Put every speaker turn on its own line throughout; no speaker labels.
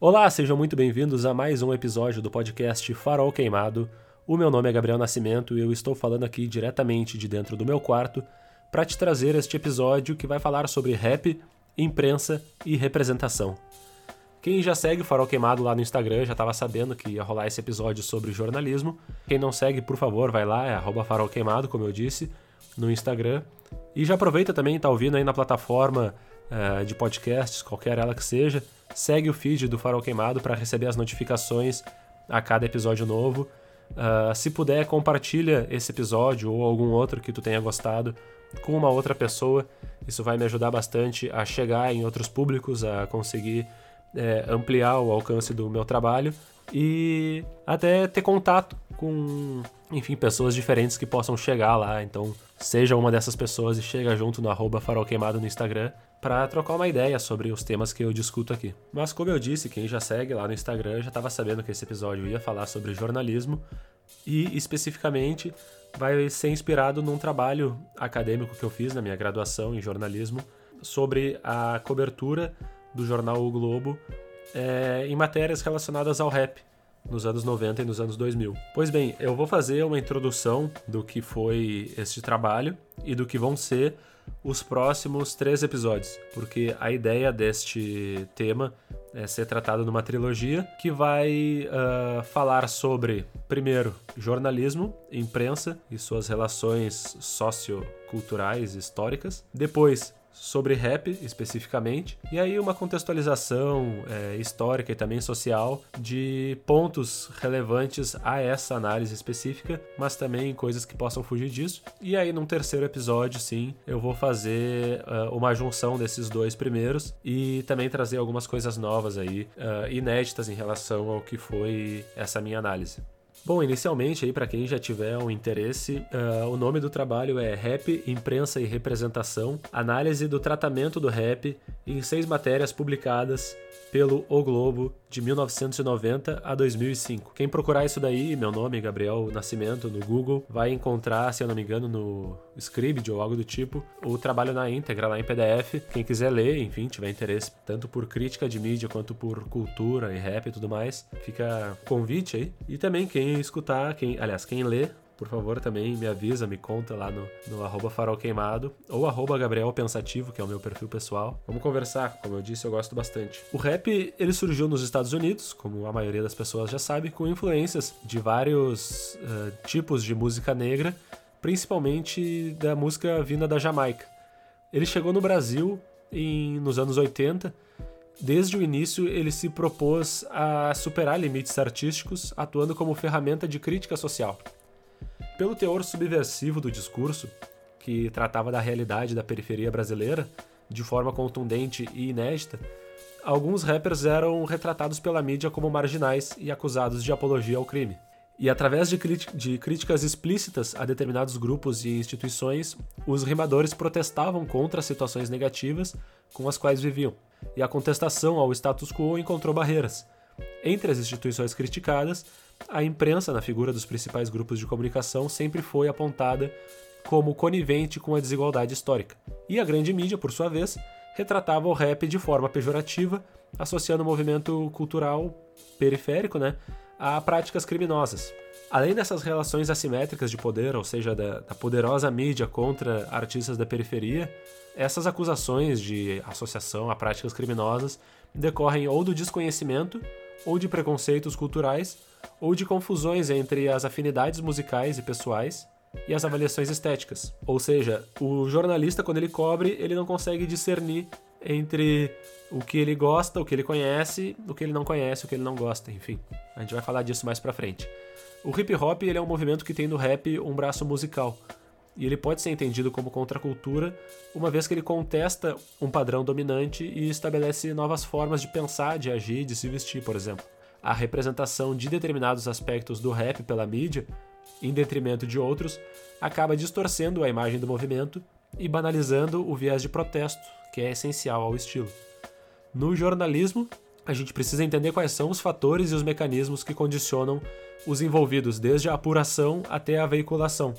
Olá, sejam muito bem-vindos a mais um episódio do podcast Farol Queimado. O meu nome é Gabriel Nascimento e eu estou falando aqui diretamente de dentro do meu quarto para te trazer este episódio que vai falar sobre rap, imprensa e representação. Quem já segue o Farol Queimado lá no Instagram já estava sabendo que ia rolar esse episódio sobre jornalismo. Quem não segue, por favor, vai lá, é Farol Queimado, como eu disse, no Instagram. E já aproveita também, tá ouvindo aí na plataforma uh, de podcasts, qualquer ela que seja, segue o feed do Farol Queimado para receber as notificações a cada episódio novo. Uh, se puder, compartilha esse episódio ou algum outro que tu tenha gostado com uma outra pessoa. Isso vai me ajudar bastante a chegar em outros públicos, a conseguir é, ampliar o alcance do meu trabalho e até ter contato com, enfim, pessoas diferentes que possam chegar lá. Então, seja uma dessas pessoas e chega junto no arroba farol queimado no Instagram para trocar uma ideia sobre os temas que eu discuto aqui. Mas como eu disse, quem já segue lá no Instagram já estava sabendo que esse episódio ia falar sobre jornalismo e especificamente vai ser inspirado num trabalho acadêmico que eu fiz na minha graduação em jornalismo sobre a cobertura do jornal O Globo é, em matérias relacionadas ao rap nos anos 90 e nos anos 2000. Pois bem, eu vou fazer uma introdução do que foi este trabalho e do que vão ser os próximos três episódios, porque a ideia deste tema é ser tratado numa trilogia que vai uh, falar sobre, primeiro, jornalismo, imprensa e suas relações socioculturais históricas, depois, sobre rap especificamente, e aí uma contextualização é, histórica e também social de pontos relevantes a essa análise específica, mas também coisas que possam fugir disso. E aí, num terceiro episódio, sim, eu vou fazer uh, uma junção desses dois primeiros e também trazer algumas coisas novas aí, uh, inéditas em relação ao que foi essa minha análise. Bom, inicialmente aí para quem já tiver um interesse, uh, o nome do trabalho é Rap, Imprensa e Representação, análise do tratamento do rap em seis matérias publicadas pelo O Globo de 1990 a 2005. Quem procurar isso daí, meu nome Gabriel Nascimento no Google, vai encontrar, se eu não me engano, no Scribd ou algo do tipo, o trabalho na íntegra lá em PDF. Quem quiser ler, enfim, tiver interesse tanto por crítica de mídia quanto por cultura e rap e tudo mais, fica convite aí. E também quem escutar, quem, aliás, quem lê, por favor, também me avisa, me conta lá no, no arroba farol queimado ou arroba Gabriel Pensativo, que é o meu perfil pessoal. Vamos conversar, como eu disse, eu gosto bastante. O rap, ele surgiu nos Estados Unidos, como a maioria das pessoas já sabe, com influências de vários uh, tipos de música negra, principalmente da música vinda da Jamaica. Ele chegou no Brasil em, nos anos 80 Desde o início, ele se propôs a superar limites artísticos, atuando como ferramenta de crítica social. Pelo teor subversivo do discurso, que tratava da realidade da periferia brasileira de forma contundente e inédita, alguns rappers eram retratados pela mídia como marginais e acusados de apologia ao crime. E através de, de, críticas explícitas a determinados grupos e instituições, os rimadores protestavam contra as situações negativas com as quais viviam. E a contestação ao status quo encontrou barreiras. Entre as instituições criticadas, a imprensa, na figura dos principais grupos de comunicação, sempre foi apontada como conivente com a desigualdade histórica. E a grande mídia, por sua vez, retratava o rap de forma pejorativa, associando o movimento cultural periférico né, a práticas criminosas. Além dessas relações assimétricas de poder, ou seja, da, da poderosa mídia contra artistas da periferia, essas acusações de associação a práticas criminosas decorrem ou do desconhecimento ou de preconceitos culturais ou de confusões entre as afinidades musicais e pessoais e as avaliações estéticas. Ou seja, o jornalista, quando ele cobre, ele não consegue discernir entre o que ele gosta, o que ele conhece, o que ele não conhece, o que ele não gosta, enfim. A gente vai falar disso mais pra frente. O hip hop ele é um movimento que tem no rap um braço musical. E ele pode ser entendido como contracultura, uma vez que ele contesta um padrão dominante e estabelece novas formas de pensar, de agir, de se vestir, por exemplo a representação de determinados aspectos do rap pela mídia, em detrimento de outros, acaba distorcendo a imagem do movimento e banalizando o viés de protesto, que é essencial ao estilo. No jornalismo, a gente precisa entender quais são os fatores e os mecanismos que condicionam os envolvidos, desde a apuração até a veiculação.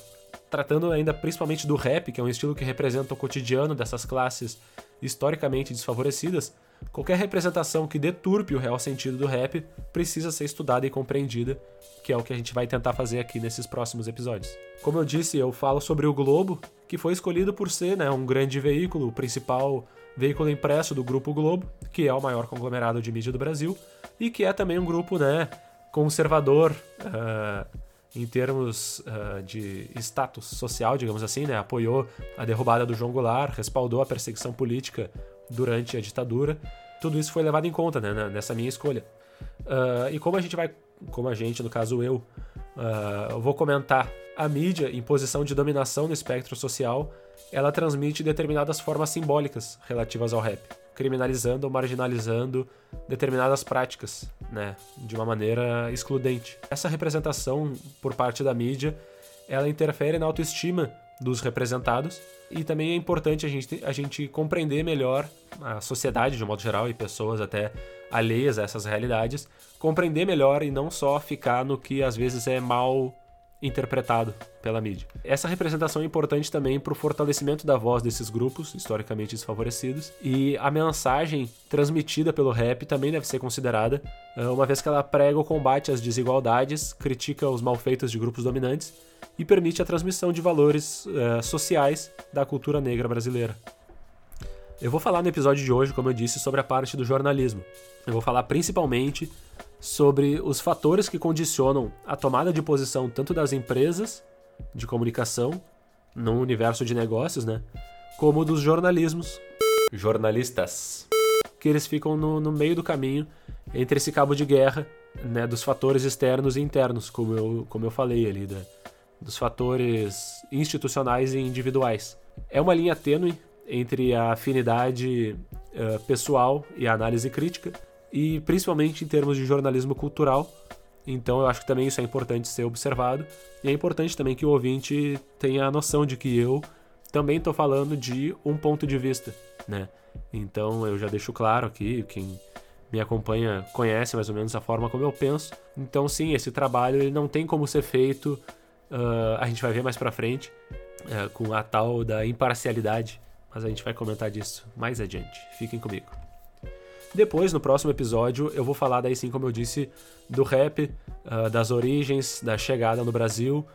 Tratando ainda principalmente do rap, que é um estilo que representa o cotidiano dessas classes historicamente desfavorecidas, qualquer representação que deturpe o real sentido do rap precisa ser estudada e compreendida, que é o que a gente vai tentar fazer aqui nesses próximos episódios. Como eu disse, eu falo sobre o Globo, que foi escolhido por ser né, um grande veículo, o principal veículo impresso do Grupo Globo, que é o maior conglomerado de mídia do Brasil, e que é também um grupo né, conservador uh, em termos uh, de status social, digamos assim, né? apoiou a derrubada do João Goulart, respaldou a perseguição política durante a ditadura. Tudo isso foi levado em conta né, nessa minha escolha. Uh, e como a gente vai, como a gente, no caso eu, eu vou comentar a mídia em posição de dominação no espectro social, ela transmite determinadas formas simbólicas relativas ao rap criminalizando ou marginalizando determinadas práticas, né, de uma maneira excludente. Essa representação por parte da mídia, ela interfere na autoestima dos representados. E também é importante a gente, a gente compreender melhor a sociedade de um modo geral e pessoas até alheias a essas realidades, compreender melhor e não só ficar no que às vezes é mal interpretado pela mídia. Essa representação é importante também para o fortalecimento da voz desses grupos historicamente desfavorecidos e a mensagem transmitida pelo rap também deve ser considerada, eh, uma vez que ela prega o combate às desigualdades, critica os malfeitos de grupos dominantes e permite a transmissão de valores uh, sociais da cultura negra brasileira. Eu vou falar no episódio de hoje, como eu disse, sobre a parte do jornalismo. Eu vou falar principalmente sobre os fatores que condicionam a tomada de posição tanto das empresas de comunicação no universo de negócios, né, como dos jornalismos, jornalistas, que eles ficam no, no meio do caminho entre esse cabo de guerra, né, dos fatores externos e internos, como eu, como eu falei ali, dos fatores institucionais e individuais. É uma linha tênue entre a afinidade uh, pessoal e a análise crítica, e principalmente em termos de jornalismo cultural. Então eu acho que também isso é importante ser observado. E é importante também que o ouvinte tenha a noção de que eu também estou falando de um ponto de vista, né? Então eu já deixo claro aqui, quem me acompanha conhece mais ou menos a forma como eu penso. Então sim, esse trabalho ele não tem como ser feito, uh, a gente vai ver mais pra frente, uh, com a tal da imparcialidade, mas a gente vai comentar disso mais adiante. Fiquem comigo. Depois, no próximo episódio, eu vou falar daí sim, como eu disse, do rap, uh, das origens, da chegada no Brasil,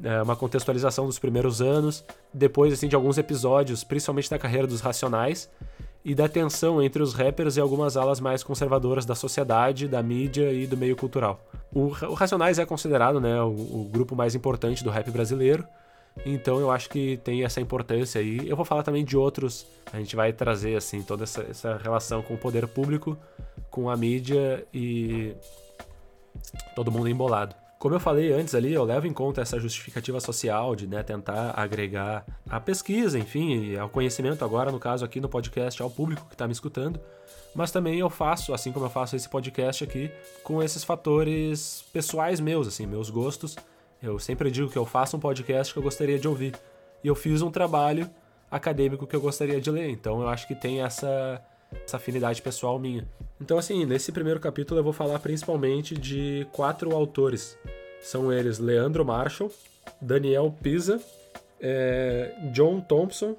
uh, uma contextualização dos primeiros anos, depois assim de alguns episódios, principalmente da carreira dos Racionais e da tensão entre os rappers e algumas alas mais conservadoras da sociedade, da mídia e do meio cultural. O, o Racionais é considerado né, o, o grupo mais importante do rap brasileiro. Então eu acho que tem essa importância aí. Eu vou falar também de outros. A gente vai trazer assim toda essa, essa relação com o poder público, com a mídia e todo mundo embolado. Como eu falei antes ali, eu levo em conta essa justificativa social de né, tentar agregar a pesquisa, enfim, ao conhecimento agora, no caso aqui no podcast, ao público que está me escutando. Mas também eu faço, assim como eu faço esse podcast aqui, com esses fatores pessoais meus, assim, meus gostos eu sempre digo que eu faço um podcast que eu gostaria de ouvir. E eu fiz um trabalho acadêmico que eu gostaria de ler. Então eu acho que tem essa, essa afinidade pessoal minha. Então, assim, nesse primeiro capítulo eu vou falar principalmente de quatro autores. São eles Leandro Marshall, Daniel Pisa, é, John Thompson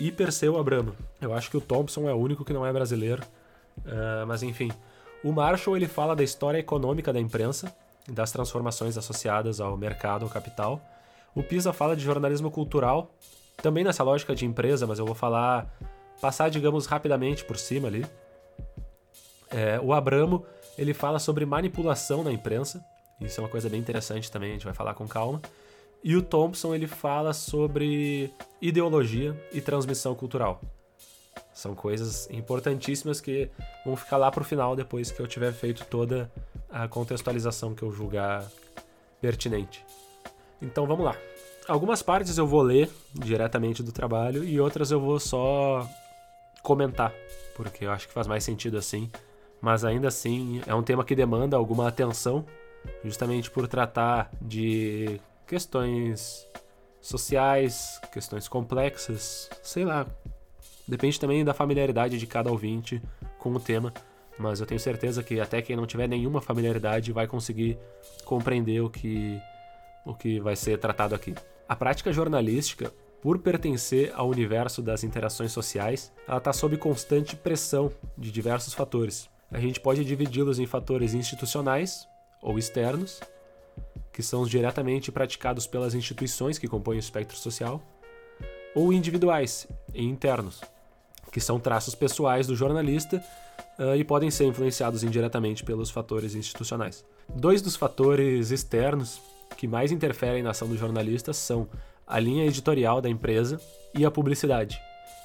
e Perseu Abramo. Eu acho que o Thompson é o único que não é brasileiro. Uh, mas enfim, o Marshall ele fala da história econômica da imprensa, das transformações associadas ao mercado, ao capital. O PISA fala de jornalismo cultural, também nessa lógica de empresa, mas eu vou falar, passar, digamos, rapidamente por cima ali. É, o Abramo, ele fala sobre manipulação na imprensa, isso é uma coisa bem interessante também, a gente vai falar com calma. E o Thompson, ele fala sobre ideologia e transmissão cultural. São coisas importantíssimas que vão ficar lá pro final depois que eu tiver feito toda a contextualização que eu julgar pertinente. Então vamos lá. Algumas partes eu vou ler diretamente do trabalho e outras eu vou só comentar, porque eu acho que faz mais sentido assim. Mas ainda assim é um tema que demanda alguma atenção, justamente por tratar de questões sociais, questões complexas, sei lá. Depende também da familiaridade de cada ouvinte com o tema mas eu tenho certeza que até quem não tiver nenhuma familiaridade vai conseguir compreender o que, o que vai ser tratado aqui. A prática jornalística por pertencer ao universo das interações sociais, ela está sob constante pressão de diversos fatores. A gente pode dividi-los em fatores institucionais ou externos, que são os diretamente praticados pelas instituições que compõem o espectro social, ou individuais e internos, que são traços pessoais do jornalista uh, e podem ser influenciados indiretamente pelos fatores institucionais. Dois dos fatores externos que mais interferem na ação do jornalista são a linha editorial da empresa e a publicidade.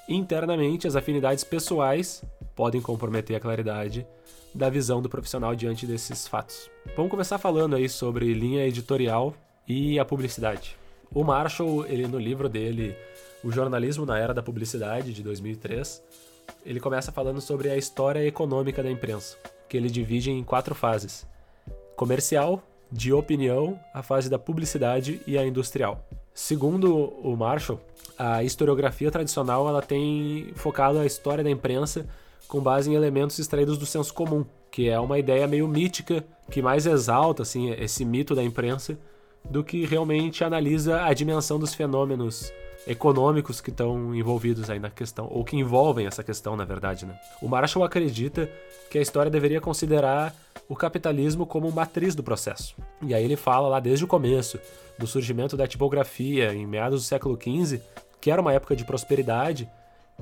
Internamente, as afinidades pessoais podem comprometer a claridade da visão do profissional diante desses fatos. Vamos começar falando aí sobre linha editorial e a publicidade. O Marshall, ele no livro dele, O Jornalismo na Era da Publicidade, de 2003, ele começa falando sobre a história econômica da imprensa, que ele divide em quatro fases: comercial, de opinião, a fase da publicidade e a industrial. Segundo o Marshall, a historiografia tradicional ela tem focado a história da imprensa com base em elementos extraídos do senso comum, que é uma ideia meio mítica que mais exalta assim esse mito da imprensa do que realmente analisa a dimensão dos fenômenos econômicos que estão envolvidos aí na questão, ou que envolvem essa questão, na verdade. Né? O Marshall acredita que a história deveria considerar o capitalismo como matriz do processo. E aí ele fala lá desde o começo, do surgimento da tipografia em meados do século XV, que era uma época de prosperidade,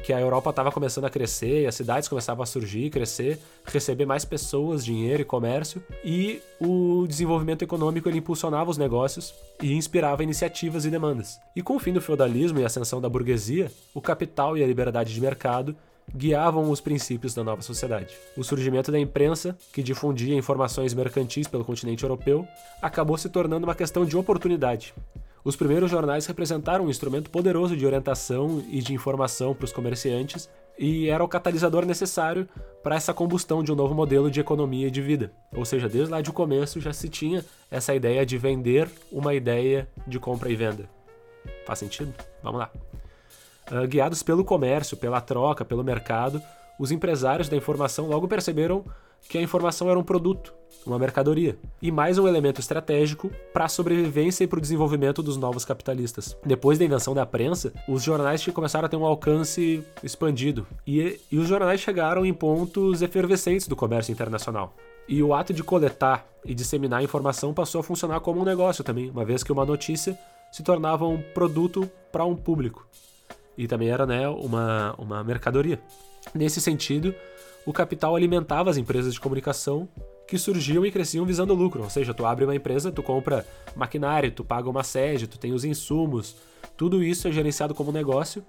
que a Europa estava começando a crescer, as cidades começavam a surgir, crescer, receber mais pessoas, dinheiro e comércio, e o desenvolvimento econômico ele impulsionava os negócios e inspirava iniciativas e demandas. E com o fim do feudalismo e a ascensão da burguesia, o capital e a liberdade de mercado guiavam os princípios da nova sociedade. O surgimento da imprensa, que difundia informações mercantis pelo continente europeu, acabou se tornando uma questão de oportunidade. Os primeiros jornais representaram um instrumento poderoso de orientação e de informação para os comerciantes e era o catalisador necessário para essa combustão de um novo modelo de economia e de vida. Ou seja, desde lá de começo já se tinha essa ideia de vender uma ideia de compra e venda. Faz sentido? Vamos lá. Uh, guiados pelo comércio, pela troca, pelo mercado, os empresários da informação logo perceberam que a informação era um produto, uma mercadoria, e mais um elemento estratégico para a sobrevivência e para o desenvolvimento dos novos capitalistas. Depois da invenção da prensa, os jornais começaram a ter um alcance expandido, e, e os jornais chegaram em pontos efervescentes do comércio internacional. E o ato de coletar e disseminar informação passou a funcionar como um negócio também, uma vez que uma notícia se tornava um produto para um público. E também era né, uma, uma mercadoria. Nesse sentido, o capital alimentava as empresas de comunicação que surgiam e cresciam visando lucro. Ou seja, tu abre uma empresa, tu compra maquinário, tu paga uma sede, tu tem os insumos. Tudo isso é gerenciado como negócio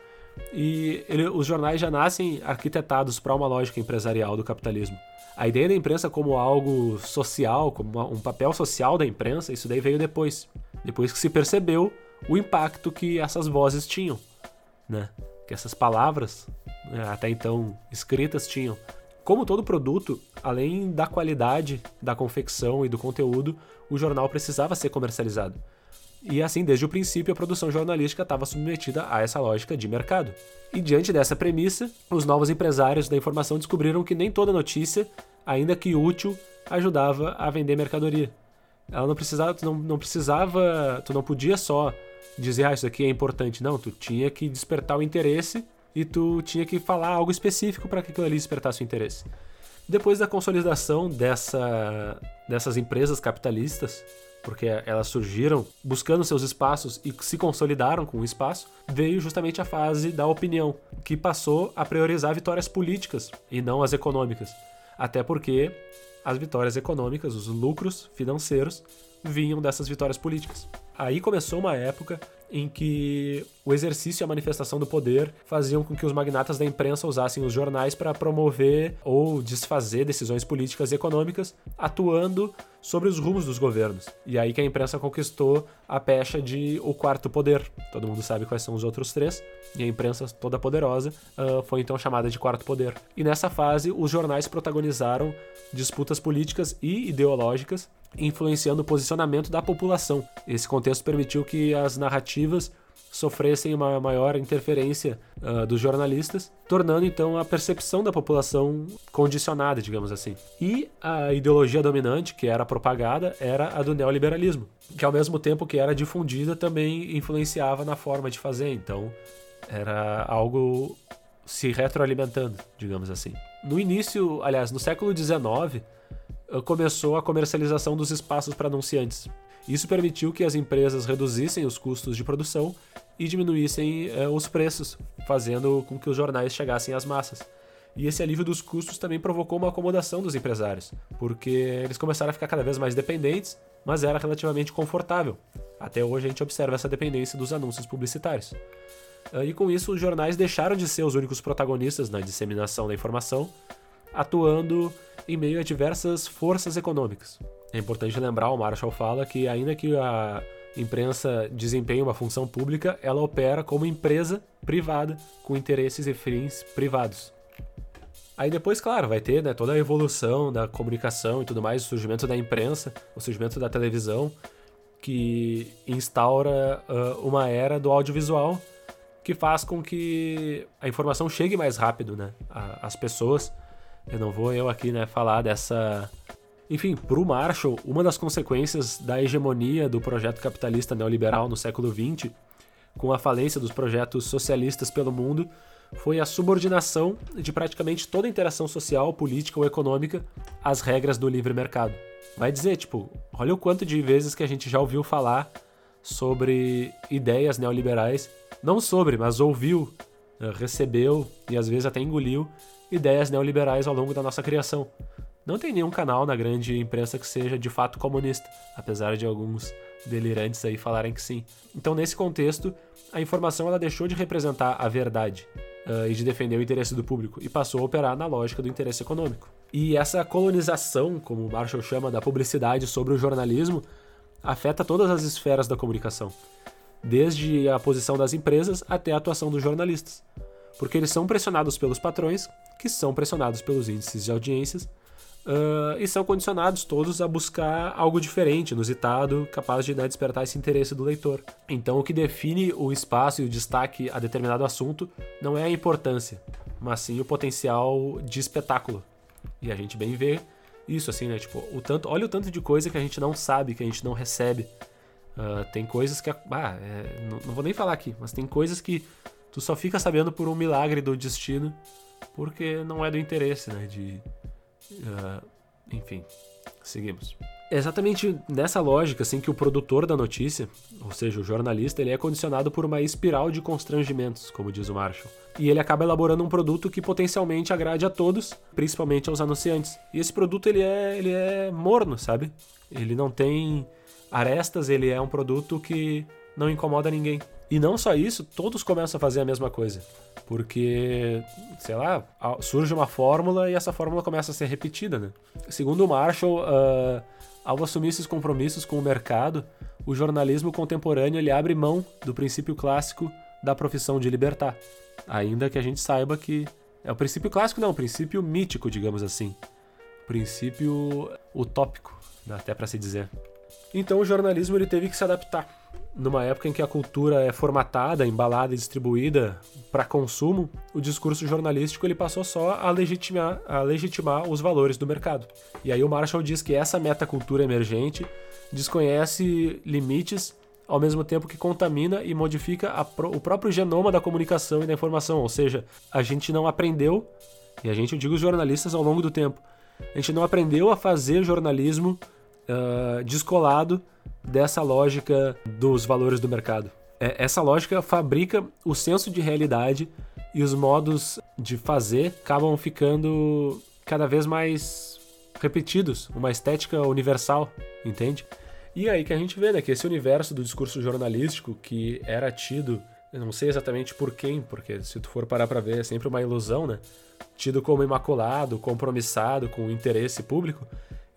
e ele, os jornais já nascem arquitetados para uma lógica empresarial do capitalismo. A ideia da imprensa como algo social, como uma, um papel social da imprensa, isso daí veio depois. Depois que se percebeu o impacto que essas vozes tinham, né? Que essas palavras, né, até então escritas, tinham. Como todo produto, além da qualidade da confecção e do conteúdo, o jornal precisava ser comercializado. E assim, desde o princípio, a produção jornalística estava submetida a essa lógica de mercado. E diante dessa premissa, os novos empresários da informação descobriram que nem toda notícia, ainda que útil, ajudava a vender mercadoria. Ela não precisava, tu não, não precisava, tu não podia só dizer, ah, isso aqui é importante. Não, tu tinha que despertar o interesse e tu tinha que falar algo específico para que aquilo ali despertasse o interesse. Depois da consolidação dessa, dessas empresas capitalistas, porque elas surgiram buscando seus espaços e se consolidaram com o espaço, veio justamente a fase da opinião, que passou a priorizar vitórias políticas e não as econômicas. Até porque as vitórias econômicas, os lucros financeiros, vinham dessas vitórias políticas. Aí começou uma época em que o exercício e a manifestação do poder faziam com que os magnatas da imprensa usassem os jornais para promover ou desfazer decisões políticas e econômicas, atuando sobre os rumos dos governos. E aí que a imprensa conquistou a pecha de o quarto poder. Todo mundo sabe quais são os outros três, e a imprensa toda poderosa uh, foi então chamada de quarto poder. E nessa fase, os jornais protagonizaram disputas políticas e ideológicas influenciando o posicionamento da população. Esse contexto permitiu que as narrativas sofressem uma maior interferência uh, dos jornalistas, tornando então a percepção da população condicionada, digamos assim. E a ideologia dominante que era propagada era a do neoliberalismo, que ao mesmo tempo que era difundida também influenciava na forma de fazer. Então era algo se retroalimentando, digamos assim. No início, aliás, no século XIX, começou a comercialização dos espaços para anunciantes. Isso permitiu que as empresas reduzissem os custos de produção e diminuíssem eh, os preços, fazendo com que os jornais chegassem às massas. E esse alívio dos custos também provocou uma acomodação dos empresários, porque eles começaram a ficar cada vez mais dependentes, mas era relativamente confortável. Até hoje a gente observa essa dependência dos anúncios publicitários. Ah, e com isso, os jornais deixaram de ser os únicos protagonistas na disseminação da informação, atuando em meio a diversas forças econômicas. É importante lembrar, o Marshall fala que ainda que a imprensa desempenhe uma função pública, ela opera como empresa privada com interesses e fins privados. Aí depois, claro, vai ter né, toda a evolução da comunicação e tudo mais, o surgimento da imprensa, o surgimento da televisão, que instaura uh, uma era do audiovisual que faz com que a informação chegue mais rápido né, às pessoas. Eu não vou eu aqui né, falar dessa enfim, para o Marshall, uma das consequências da hegemonia do projeto capitalista neoliberal no século XX, com a falência dos projetos socialistas pelo mundo, foi a subordinação de praticamente toda a interação social, política ou econômica às regras do livre mercado. Vai dizer, tipo, olha o quanto de vezes que a gente já ouviu falar sobre ideias neoliberais, não sobre, mas ouviu, eh, recebeu e às vezes até engoliu ideias neoliberais ao longo da nossa criação. Não tem nenhum canal na grande imprensa que seja de fato comunista, apesar de alguns delirantes aí falarem que sim. Então, nesse contexto, a informação ela deixou de representar a verdade uh, e de defender o interesse do público e passou a operar na lógica do interesse econômico. E essa colonização, como Marshall chama, da publicidade sobre o jornalismo, afeta todas as esferas da comunicação, desde a posição das empresas até a atuação dos jornalistas, porque eles são pressionados pelos patrões, que são pressionados pelos índices de audiências Uh, e são condicionados todos a buscar algo diferente, inusitado, capaz de né, despertar esse interesse do leitor. Então, o que define o espaço e o destaque a determinado assunto não é a importância, mas sim o potencial de espetáculo. E a gente bem vê isso, assim, né? Tipo, o tanto, olha o tanto de coisa que a gente não sabe, que a gente não recebe. Uh, tem coisas que. Ah, é, não, não vou nem falar aqui, mas tem coisas que tu só fica sabendo por um milagre do destino, porque não é do interesse, né? De, Uh, enfim, seguimos. É exatamente nessa lógica assim que o produtor da notícia, ou seja, o jornalista, ele é condicionado por uma espiral de constrangimentos, como diz o Marshall. E ele acaba elaborando um produto que potencialmente agrade a todos, principalmente aos anunciantes. E esse produto ele é, ele é morno, sabe? Ele não tem arestas, ele é um produto que não incomoda ninguém. E não só isso, todos começam a fazer a mesma coisa. Porque, sei lá, surge uma fórmula e essa fórmula começa a ser repetida, né? Segundo o Marshall, uh, ao assumir esses compromissos com o mercado, o jornalismo contemporâneo ele abre mão do princípio clássico da profissão de libertar. Ainda que a gente saiba que é o princípio clássico, não, o princípio mítico, digamos assim. Princípio utópico, até para se dizer. Então o jornalismo ele teve que se adaptar numa época em que a cultura é formatada, embalada e distribuída para consumo, o discurso jornalístico ele passou só a legitimar, a legitimar os valores do mercado. E aí o Marshall diz que essa metacultura emergente desconhece limites ao mesmo tempo que contamina e modifica pro, o próprio genoma da comunicação e da informação, ou seja, a gente não aprendeu, e a gente, eu digo os jornalistas ao longo do tempo, a gente não aprendeu a fazer jornalismo uh, descolado dessa lógica dos valores do mercado. É, essa lógica fabrica o senso de realidade e os modos de fazer acabam ficando cada vez mais repetidos, uma estética universal, entende? E aí que a gente vê né, que esse universo do discurso jornalístico que era tido, eu não sei exatamente por quem, porque se tu for parar para ver é sempre uma ilusão, né? Tido como imaculado, compromissado com o interesse público,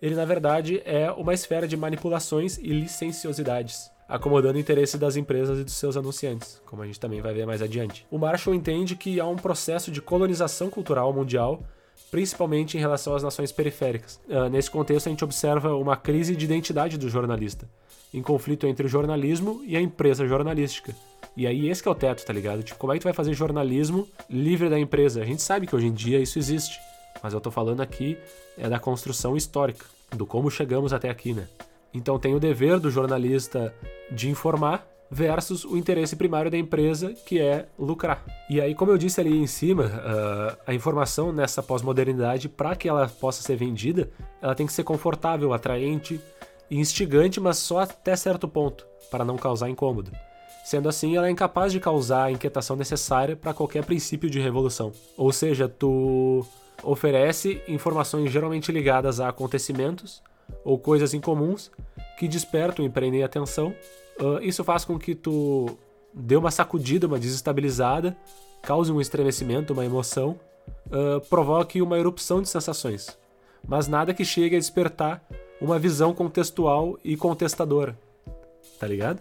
ele na verdade é uma esfera de manipulações e licenciosidades, acomodando o interesse das empresas e dos seus anunciantes, como a gente também vai ver mais adiante. O Marshall entende que há um processo de colonização cultural mundial, principalmente em relação às nações periféricas. Uh, nesse contexto, a gente observa uma crise de identidade do jornalista, em conflito entre o jornalismo e a empresa jornalística. E aí esse é o teto, tá ligado? Tipo, como é que tu vai fazer jornalismo livre da empresa? A gente sabe que hoje em dia isso existe, mas eu tô falando aqui é da construção histórica, do como chegamos até aqui, né? Então tem o dever do jornalista de informar versus o interesse primário da empresa, que é lucrar. E aí, como eu disse ali em cima, uh, a informação nessa pós-modernidade, para que ela possa ser vendida, ela tem que ser confortável, atraente e instigante, mas só até certo ponto, para não causar incômodo. Sendo assim, ela é incapaz de causar a inquietação necessária para qualquer princípio de revolução. Ou seja, tu oferece informações geralmente ligadas a acontecimentos ou coisas incomuns que despertam e prendem atenção Uh, isso faz com que tu dê uma sacudida, uma desestabilizada, cause um estremecimento, uma emoção, uh, provoque uma erupção de sensações. Mas nada que chegue a despertar uma visão contextual e contestadora. Tá ligado?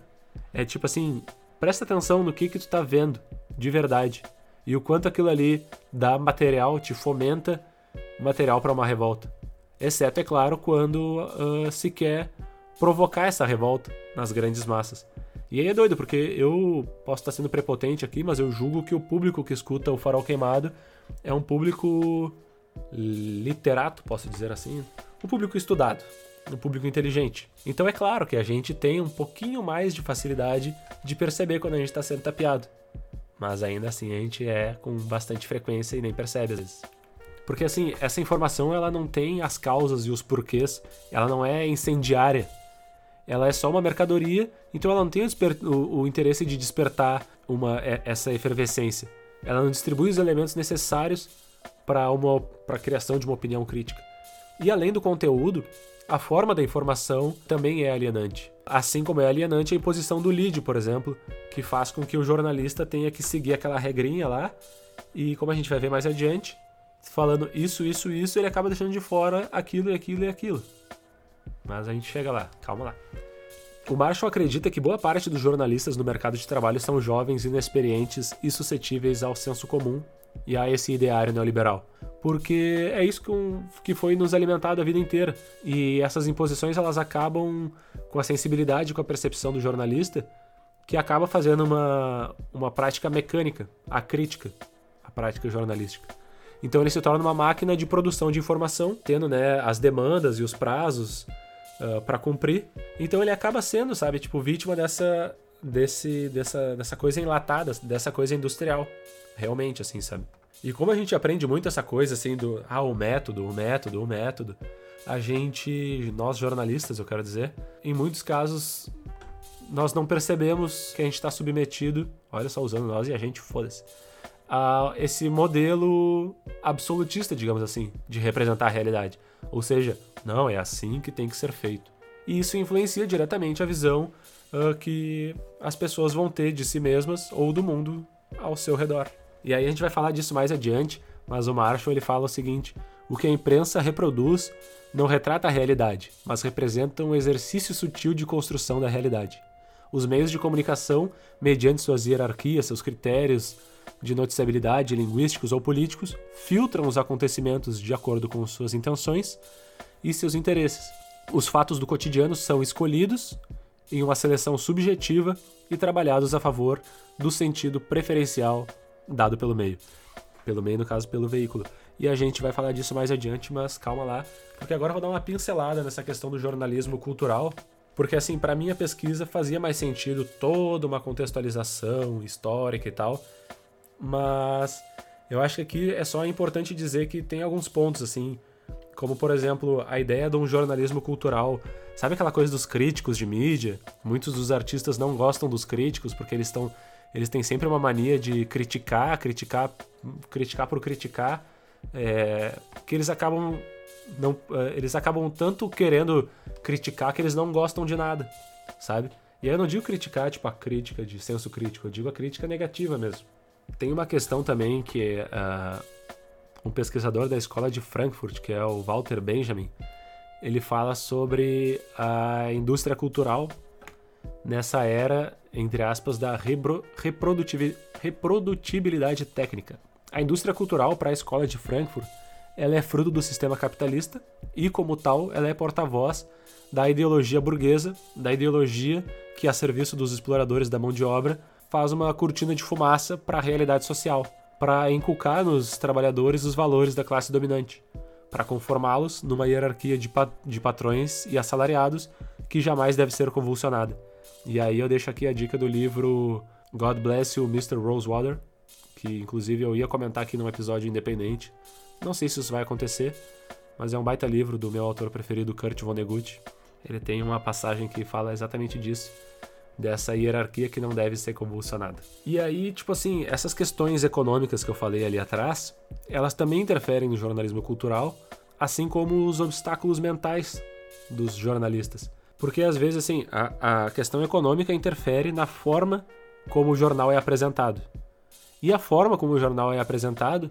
É tipo assim, presta atenção no que que tu tá vendo, de verdade. E o quanto aquilo ali dá material, te fomenta material para uma revolta. Exceto, é claro, quando uh, se quer provocar essa revolta nas grandes massas. E aí é doido, porque eu posso estar sendo prepotente aqui, mas eu julgo que o público que escuta o Farol Queimado é um público literato, posso dizer assim, um público estudado, um público inteligente. Então é claro que a gente tem um pouquinho mais de facilidade de perceber quando a gente está sendo tapeado. Mas ainda assim a gente é com bastante frequência e nem percebe às vezes. Porque assim, essa informação ela não tem as causas e os porquês, ela não é incendiária ela é só uma mercadoria, então ela não tem o, o, interesse de despertar uma, é, essa efervescência. Ela não distribui os elementos necessários para a criação de uma opinião crítica. E além do conteúdo, a forma da informação também é alienante. Assim como é alienante a imposição do lead, por exemplo, que faz com que o jornalista tenha que seguir aquela regrinha lá, e como a gente vai ver mais adiante, falando isso, isso, isso, ele acaba deixando de fora aquilo e aquilo e aquilo. Mas a gente chega lá, calma lá. O Marshall acredita que boa parte dos jornalistas no mercado de trabalho são jovens, inexperientes e suscetíveis ao senso comum e a esse ideário neoliberal. Porque é isso que foi nos alimentado a vida inteira. E essas imposições elas acabam com a sensibilidade, com a percepção do jornalista, que acaba fazendo uma, uma prática mecânica, a crítica, a prática jornalística. Então ele se torna uma máquina de produção de informação, tendo né, as demandas e os prazos uh, ah, para cumprir. Então ele acaba sendo, sabe, tipo, vítima dessa, desse, dessa, dessa coisa enlatada, dessa coisa industrial. Realmente, assim, sabe? E como a gente aprende muito essa coisa, assim, do, ah, o método, o método, o método, a gente, nós jornalistas, eu quero dizer, em muitos casos, nós não percebemos que a gente está submetido, olha só, usando nós e a gente, foda-se, a esse modelo absolutista, digamos assim, de representar a realidade. Ou seja, não, é assim que tem que ser feito. E isso influencia diretamente a visão uh, que as pessoas vão ter de si mesmas ou do mundo ao seu redor. E aí a gente vai falar disso mais adiante, mas o Marshall ele fala o seguinte: o que a imprensa reproduz não retrata a realidade, mas representa um exercício sutil de construção da realidade. Os meios de comunicação, mediante suas hierarquias, seus critérios de noticiabilidade, linguísticos ou políticos, filtram os acontecimentos de acordo com suas intenções e seus interesses. Os fatos do cotidiano são escolhidos em uma seleção subjetiva e trabalhados a favor do sentido preferencial dado pelo meio. Pelo meio, no caso, pelo veículo. E a gente vai falar disso mais adiante, mas calma lá, porque agora eu vou dar uma pincelada nessa questão do jornalismo cultural, porque assim, para mim a pesquisa fazia mais sentido toda uma contextualização histórica e tal, mas eu acho que aqui é só importante dizer que tem alguns pontos assim como, por exemplo, a ideia de um jornalismo cultural. Sabe aquela coisa dos críticos de mídia? Muitos dos artistas não gostam dos críticos porque eles estão. Eles têm sempre uma mania de criticar, criticar, criticar por criticar. É, que eles acabam. Não, é, eles acabam tanto querendo criticar que eles não gostam de nada, sabe? E aí eu não digo criticar, tipo, a crítica de senso crítico, eu digo a crítica negativa mesmo. Tem uma questão também que. Uh, um pesquisador da escola de Frankfurt, que é o Walter Benjamin, ele fala sobre a indústria cultural nessa era, entre aspas, da reprodutibilidade técnica. A indústria cultural para a escola de Frankfurt ela é fruto do sistema capitalista e, como tal, ela é porta-voz da ideologia burguesa, da ideologia que, a serviço dos exploradores da mão de obra, faz uma cortina de fumaça para a realidade social, para inculcar nos trabalhadores os valores da classe dominante, para conformá-los numa hierarquia de, de patrões e assalariados que jamais deve ser convulsionada. E aí eu deixo aqui a dica do livro God Bless You, Mr. Rosewater, que inclusive eu ia comentar aqui num episódio independente. Não sei se isso vai acontecer, mas é um baita livro do meu autor preferido, Kurt Vonnegut. Ele tem uma passagem que fala exatamente disso, dessa hierarquia que não deve ser convulsionada. E aí, tipo assim, essas questões econômicas que eu falei ali atrás, elas também interferem no jornalismo cultural, assim como os obstáculos mentais dos jornalistas. Porque às vezes, assim, a, a questão econômica interfere na forma como o jornal é apresentado. E a forma como o jornal é apresentado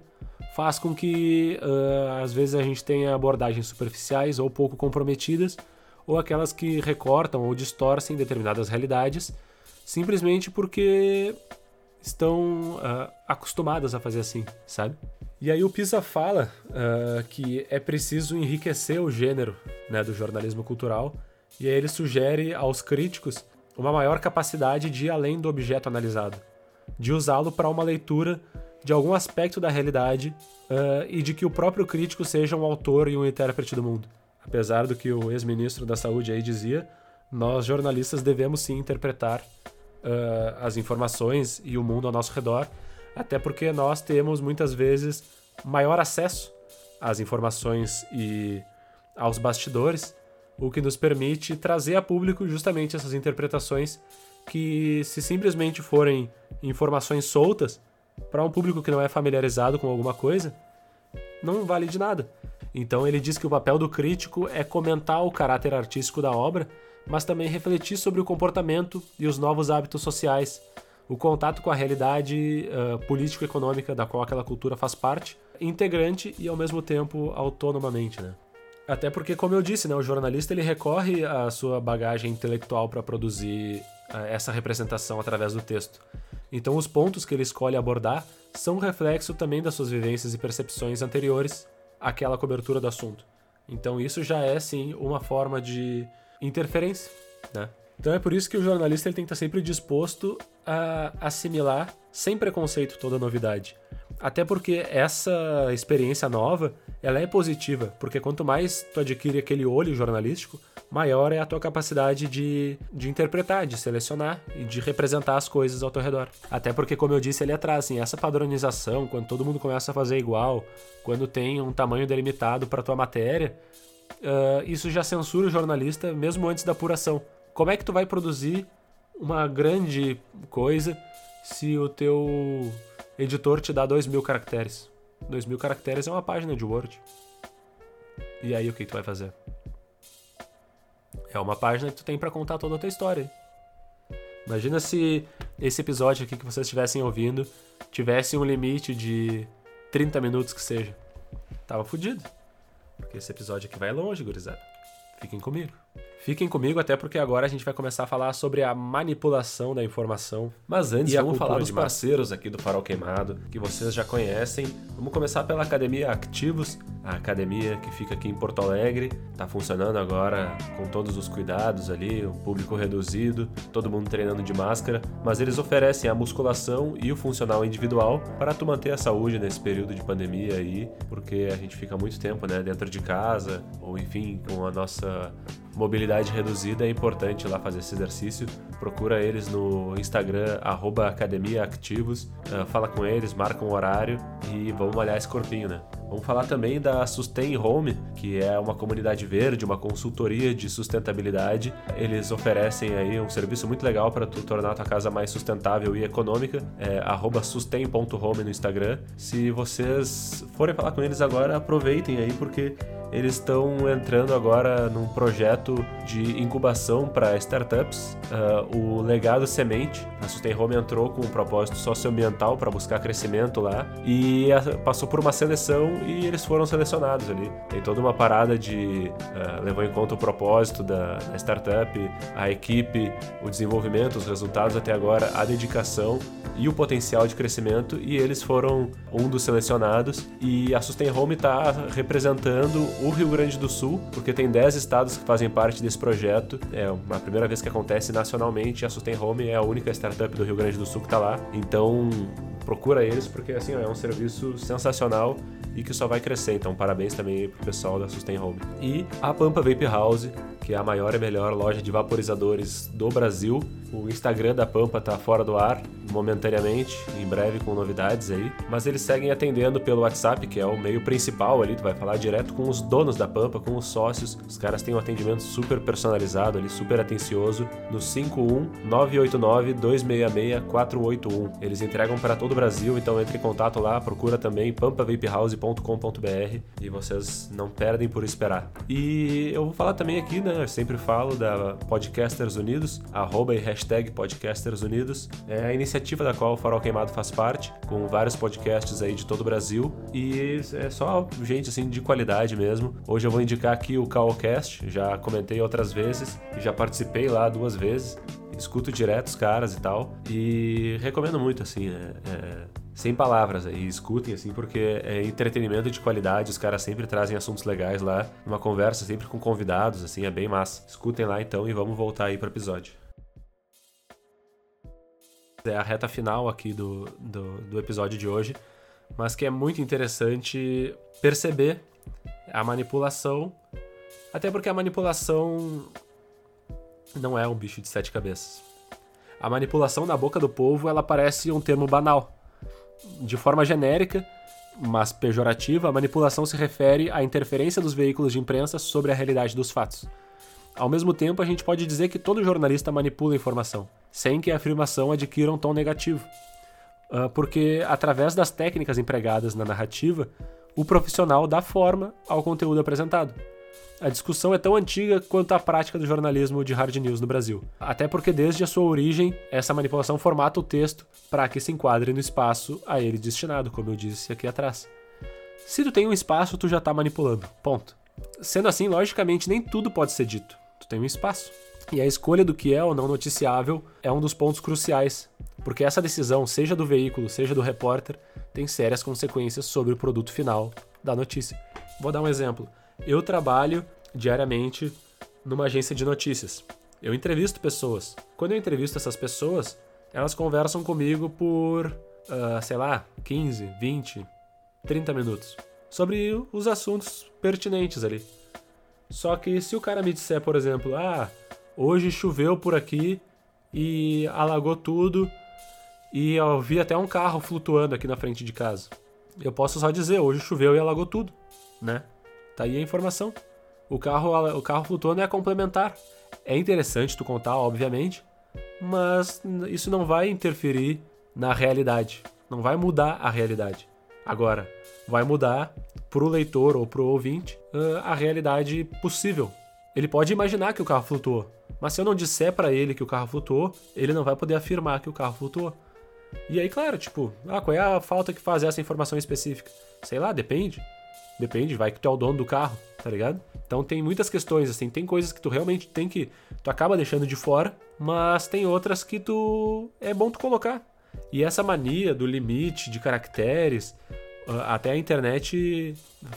faz com que uh, às vezes a gente tenha abordagens superficiais ou pouco comprometidas, ou aquelas que recortam ou distorcem determinadas realidades, simplesmente porque estão uh, acostumadas a fazer assim, sabe? E aí o Pisa fala uh, que é preciso enriquecer o gênero né, do jornalismo cultural, e aí ele sugere aos críticos uma maior capacidade de ir além do objeto analisado, de usá-lo para uma leitura de algum aspecto da realidade uh, e de que o próprio crítico seja um autor e um intérprete do mundo. Apesar do que o ex-ministro da Saúde aí dizia, nós jornalistas devemos sim interpretar uh, as informações e o mundo ao nosso redor, até porque nós temos muitas vezes maior acesso às informações e aos bastidores, o que nos permite trazer a público justamente essas interpretações que, se simplesmente forem informações soltas, para um público que não é familiarizado com alguma coisa, não vale de nada. Então ele diz que o papel do crítico é comentar o caráter artístico da obra, mas também refletir sobre o comportamento e os novos hábitos sociais, o contato com a realidade uh, político-econômica da qual aquela cultura faz parte, integrante e ao mesmo tempo autonomamente, né? Até porque, como eu disse, né, o jornalista ele recorre à sua bagagem intelectual para produzir uh, essa representação através do texto. Então, os pontos que ele escolhe abordar são reflexo também das suas vivências e percepções anteriores àquela cobertura do assunto. Então, isso já é, sim, uma forma de interferência, né? Então é por isso que o jornalista ele tem que estar sempre disposto a assimilar sem preconceito toda novidade. Até porque essa experiência nova, ela é positiva, porque quanto mais tu adquire aquele olho jornalístico, maior é a tua capacidade de, de interpretar, de selecionar e de representar as coisas ao teu redor. Até porque, como eu disse ali atrás, assim, essa padronização, quando todo mundo começa a fazer igual, quando tem um tamanho delimitado para tua matéria, uh, isso já censura o jornalista mesmo antes da apuração. Como é que tu vai produzir uma grande coisa se o teu editor te dá 2 mil caracteres? 2 mil caracteres é uma página de Word. E aí o que tu vai fazer? É uma página que tu tem para contar toda a tua história. Imagina se esse episódio aqui que vocês estivessem ouvindo tivesse um limite de 30 minutos que seja. Tava fudido. Porque esse episódio aqui vai longe, gurizada. Fiquem comigo. Fiquem comigo, até porque agora a gente vai começar a falar sobre a manipulação da informação. Mas antes, vamos falar dos parceiros aqui do Farol Queimado, que vocês já conhecem. Vamos começar pela Academia Ativos, a academia que fica aqui em Porto Alegre. Está funcionando agora com todos os cuidados ali, o público reduzido, todo mundo treinando de máscara. Mas eles oferecem a musculação e o funcional individual para tu manter a saúde nesse período de pandemia aí, porque a gente fica muito tempo né, dentro de casa, ou enfim, com a nossa mobilidade reduzida, é importante lá fazer esse exercício. Procura eles no Instagram, academiaactivos, uh, fala com eles, marca um horário e vamos malhar esse corpinho, né? Vamos falar também da Sustain Home, que é uma comunidade verde, uma consultoria de sustentabilidade. Eles oferecem aí um serviço muito legal para tu tornar a tua casa mais sustentável e econômica. É sustain.home no Instagram. Se vocês forem falar com eles agora, aproveitem aí porque eles estão entrando agora num projeto de incubação para startups. Uh, o Legado Semente, a Sustain Home entrou com um propósito socioambiental para buscar crescimento lá e passou por uma seleção e eles foram selecionados ali. Tem toda uma parada de uh, levou em conta o propósito da, da startup, a equipe, o desenvolvimento, os resultados até agora, a dedicação e o potencial de crescimento e eles foram um dos selecionados e a Sustain Home está representando o Rio Grande do Sul, porque tem 10 estados que fazem parte desse projeto. É a primeira vez que acontece nacionalmente, a Sustain Home é a única startup do Rio Grande do Sul que está lá. Então, procura eles porque assim, é um serviço sensacional e que só vai crescer. Então, parabéns também pro pessoal da Sustain Home. E a Pampa Vape House, que é a maior e melhor loja de vaporizadores do Brasil. O Instagram da Pampa tá fora do ar momentaneamente, em breve com novidades aí, mas eles seguem atendendo pelo WhatsApp, que é o meio principal ali, tu vai falar direto com os donos da Pampa, com os sócios. Os caras têm um atendimento super personalizado ali, super atencioso no 51 989 266 481. Eles entregam para todo o Brasil, então entre em contato lá, procura também pampavapehouse.com.br e vocês não perdem por esperar. E eu vou falar também aqui, né, eu sempre falo da Podcasters Unidos, arroba e hashtag Podcasters Unidos. É a iniciativa da qual o Farol Queimado faz parte, com vários podcasts aí de todo o Brasil. E é só gente assim de qualidade mesmo. Hoje eu vou indicar aqui o Cowcast, já comentei outras vezes, já participei lá duas vezes escuto direto os caras e tal. E recomendo muito, assim, é, é, sem palavras aí, escutem, assim, porque é entretenimento de qualidade, os caras sempre trazem assuntos legais lá, uma conversa sempre com convidados, assim, é bem massa. Escutem lá então e vamos voltar aí pro episódio. É a reta final aqui do, do, do episódio de hoje, mas que é muito interessante perceber a manipulação, até porque a manipulação não é um bicho de sete cabeças. A manipulação na boca do povo ela parece um termo banal. De forma genérica, mas pejorativa, a manipulação se refere à interferência dos veículos de imprensa sobre a realidade dos fatos. Ao mesmo tempo, a gente pode dizer que todo jornalista manipula informação, sem que a afirmação adquira um tom negativo. Ah, porque, através das técnicas empregadas na narrativa, o profissional dá forma ao conteúdo apresentado. A discussão é tão antiga quanto a prática do jornalismo de hard news no Brasil. Até porque, desde a sua origem, essa manipulação formata o texto para que se enquadre no espaço a ele destinado, como eu disse aqui atrás. Se tu tem um espaço, tu já está manipulando. Ponto. Sendo assim, logicamente, nem tudo pode ser dito. Tu tem um espaço. E a escolha do que é ou não noticiável é um dos pontos cruciais, porque essa decisão, seja do veículo, seja do repórter, tem sérias consequências sobre o produto final da notícia. Vou dar um exemplo. Eu trabalho diariamente numa agência de notícias. Eu entrevisto pessoas. Quando eu entrevisto essas pessoas, elas conversam comigo por, uh, sei lá, 15, 20, 30 minutos sobre os assuntos pertinentes ali. Só que se o cara me disser, por exemplo, ah, hoje choveu por aqui e alagou tudo e eu vi até um carro flutuando aqui na frente de casa. Eu posso só dizer, hoje choveu e alagou tudo, né? Tá aí a informação. O carro, o carro flutuando é complementar. É interessante tu contar, obviamente, mas isso não vai interferir na realidade. Não vai mudar a realidade. Agora, vai mudar pro leitor ou pro ouvinte a realidade possível. Ele pode imaginar que o carro flutuou, mas se eu não disser para ele que o carro flutuou, ele não vai poder afirmar que o carro flutuou. E aí, claro, tipo, ah, qual é a falta que faz essa informação específica? Sei lá, depende. Depende, vai que tu é o dono do carro, tá ligado? Então tem muitas questões, assim, tem coisas que tu realmente tem que. Tu acaba deixando de fora, mas tem outras que tu. É bom tu colocar. E essa mania do limite de caracteres, ah, até a internet